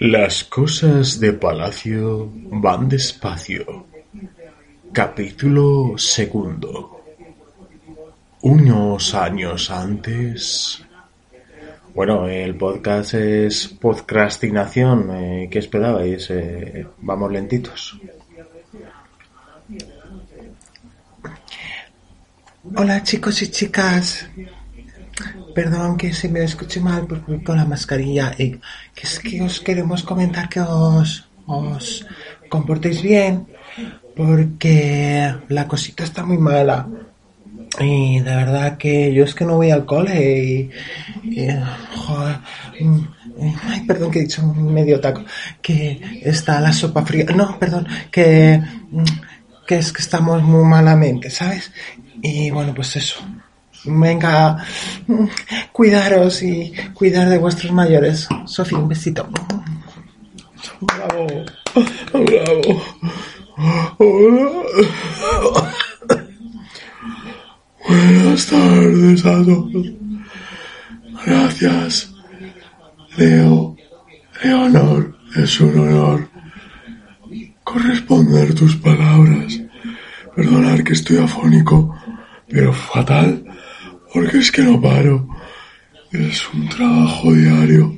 Las cosas de palacio van despacio. Capítulo segundo. Unos años antes. Bueno, el podcast es podcastinación. Eh, ¿Qué esperabais? Eh, vamos lentitos. Hola chicos y chicas. Perdón que se me escuche mal porque con la mascarilla. Y que es que os queremos comentar que os, os comportéis bien porque la cosita está muy mala. Y de verdad que yo es que no voy al cole y, y, joder, mm, ay, perdón que he dicho medio taco, que está la sopa fría, no, perdón, que, mm, que es que estamos muy malamente, ¿sabes? Y bueno, pues eso. Venga, cuidaros y cuidar de vuestros mayores. Sofía, un besito. Bravo, bravo. Buenas tardes a todos. Gracias, Leo. Leonor, es un honor corresponder tus palabras. Perdonar que estoy afónico, pero fatal, porque es que no paro. Es un trabajo diario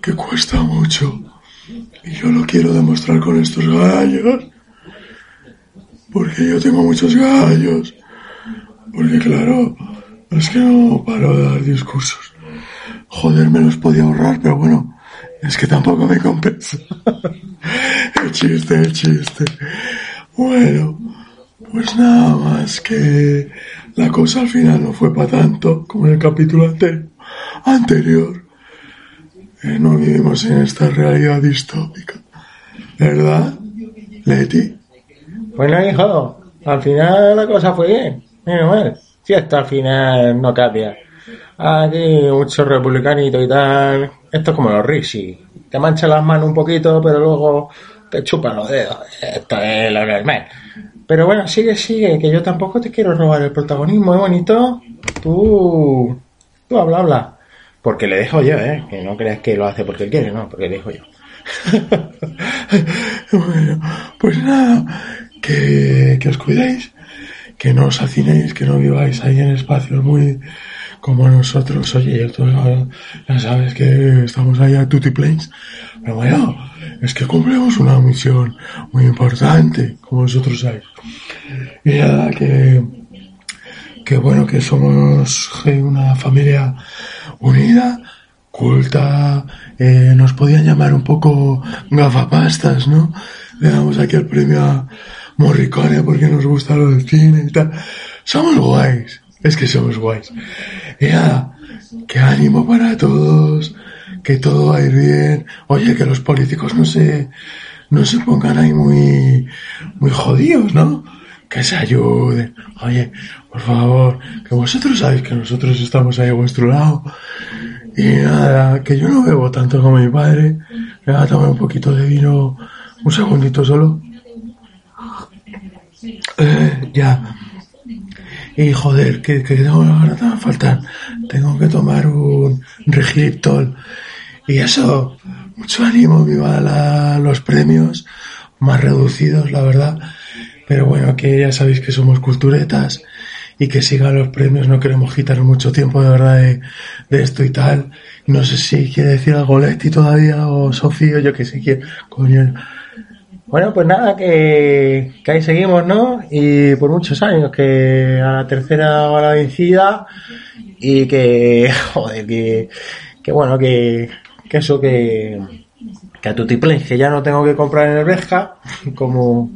que cuesta mucho. Y yo lo quiero demostrar con estos gallos. Porque yo tengo muchos gallos. Porque claro, es que no paro de dar discursos. Joder, me los podía ahorrar, pero bueno, es que tampoco me compensa. el chiste, el chiste. Bueno, pues nada más que la cosa al final no fue para tanto como en el capítulo ante- anterior. Eh, no vivimos en esta realidad distópica. ¿Verdad, Leti? Bueno, hijo, al final la cosa fue bien. Menos mal. Si esto al final no cambia. Aquí mucho republicanito y tal. Esto es como los Rishi. Te mancha las manos un poquito, pero luego te chupan los dedos. Esto es lo normal. Pero bueno, sigue, sigue, que yo tampoco te quiero robar el protagonismo, ¿eh, bonito? Tú, tú habla, habla. Porque le dejo yo, ¿eh? Que no creas que lo hace porque él quiere, no, porque le dejo yo. Bueno, pues nada, que, que os cuidéis, que no os hacinéis, que no viváis ahí en espacios muy como nosotros. Oye, tú ya sabes que estamos ahí a Tutti Planes, pero bueno, es que cumplimos una misión muy importante, como vosotros sabéis. Y nada, que, que bueno, que somos una familia unida, culta, eh, nos podían llamar un poco gafapastas, ¿no? Le damos aquí el premio a Morricone porque nos gusta lo del cine y tal. Somos guays, es que somos guays. Y nada, que ánimo para todos, que todo va bien. Oye, que los políticos no se, no se pongan ahí muy, muy jodidos, ¿no? Que se ayuden. Oye, por favor, que vosotros sabéis que nosotros estamos ahí a vuestro lado. Y nada, que yo no bebo tanto como mi padre. Me voy a tomar un poquito de vino, un segundito solo. Eh, ya. Y joder, que, que tengo me faltan. Tengo que tomar un Regiptol. Y eso, mucho ánimo, viva la- los premios más reducidos, la verdad. Pero bueno, que ya sabéis que somos culturetas y que sigan los premios, no queremos quitar mucho tiempo de verdad de, de esto y tal. No sé si quiere decir algo Leti todavía o Sofía, yo que sé quién, coño. Bueno, pues nada, que, que ahí seguimos, ¿no? Y por muchos años, que a la tercera va la vencida y que, joder, que, que bueno, que, que eso, que, que a Tutiplén, que ya no tengo que comprar en el Berja, como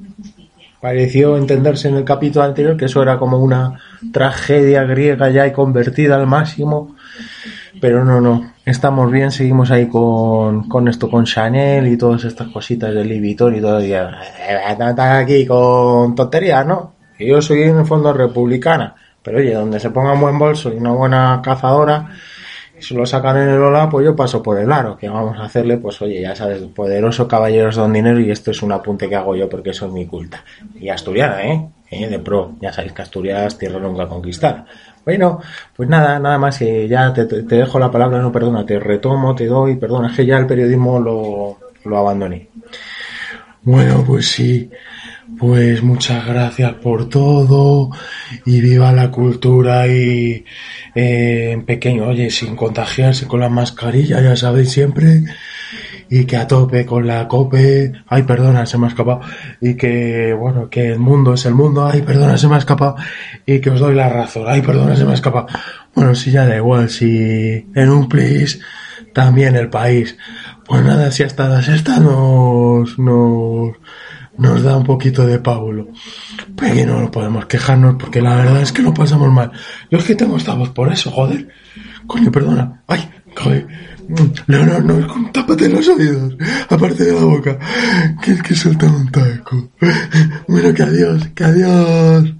pareció entenderse en el capítulo anterior, que eso era como una tragedia griega ya y convertida al máximo. Pero no, no, estamos bien, seguimos ahí con, con esto, con Chanel y todas estas cositas de Louis Vuitton y todo. Y ya, eh, están aquí con tonterías, ¿no? Yo soy en el fondo republicana, pero oye, donde se ponga un buen bolso y una buena cazadora, y se lo sacan en el Ola, pues yo paso por el aro, que vamos a hacerle, pues oye, ya sabes, poderoso caballeros don dinero y esto es un apunte que hago yo porque soy mi culta. Y asturiana, ¿eh? ¿Eh? De pro, ya sabéis que Asturias tierra nunca conquistada. Bueno, pues nada, nada más que ya te, dejo la palabra, no perdona, te retomo, te doy, perdona, es que ya el periodismo lo, lo abandoné. Bueno, pues sí, pues muchas gracias por todo y viva la cultura y eh, en pequeño, oye, sin contagiarse con la mascarilla, ya sabéis siempre, y que a tope con la cope, ay perdona, se me ha escapado, y que bueno, que el mundo es el mundo, ay perdona, se me ha escapado, y que os doy la razón, ay perdona, se me ha escapado. Bueno, si ya da igual, si en un plis también el país. Pues nada, si hasta la sexta nos, nos, nos da un poquito de pábulo. Pero que no podemos quejarnos porque la verdad es que lo pasamos mal. Yo es que tengo esta voz por eso, joder. Coño, perdona. Ay, joder. No, no, no, tápate los oídos, aparte de la boca, que es que suelta un taco. Bueno, que adiós, que adiós.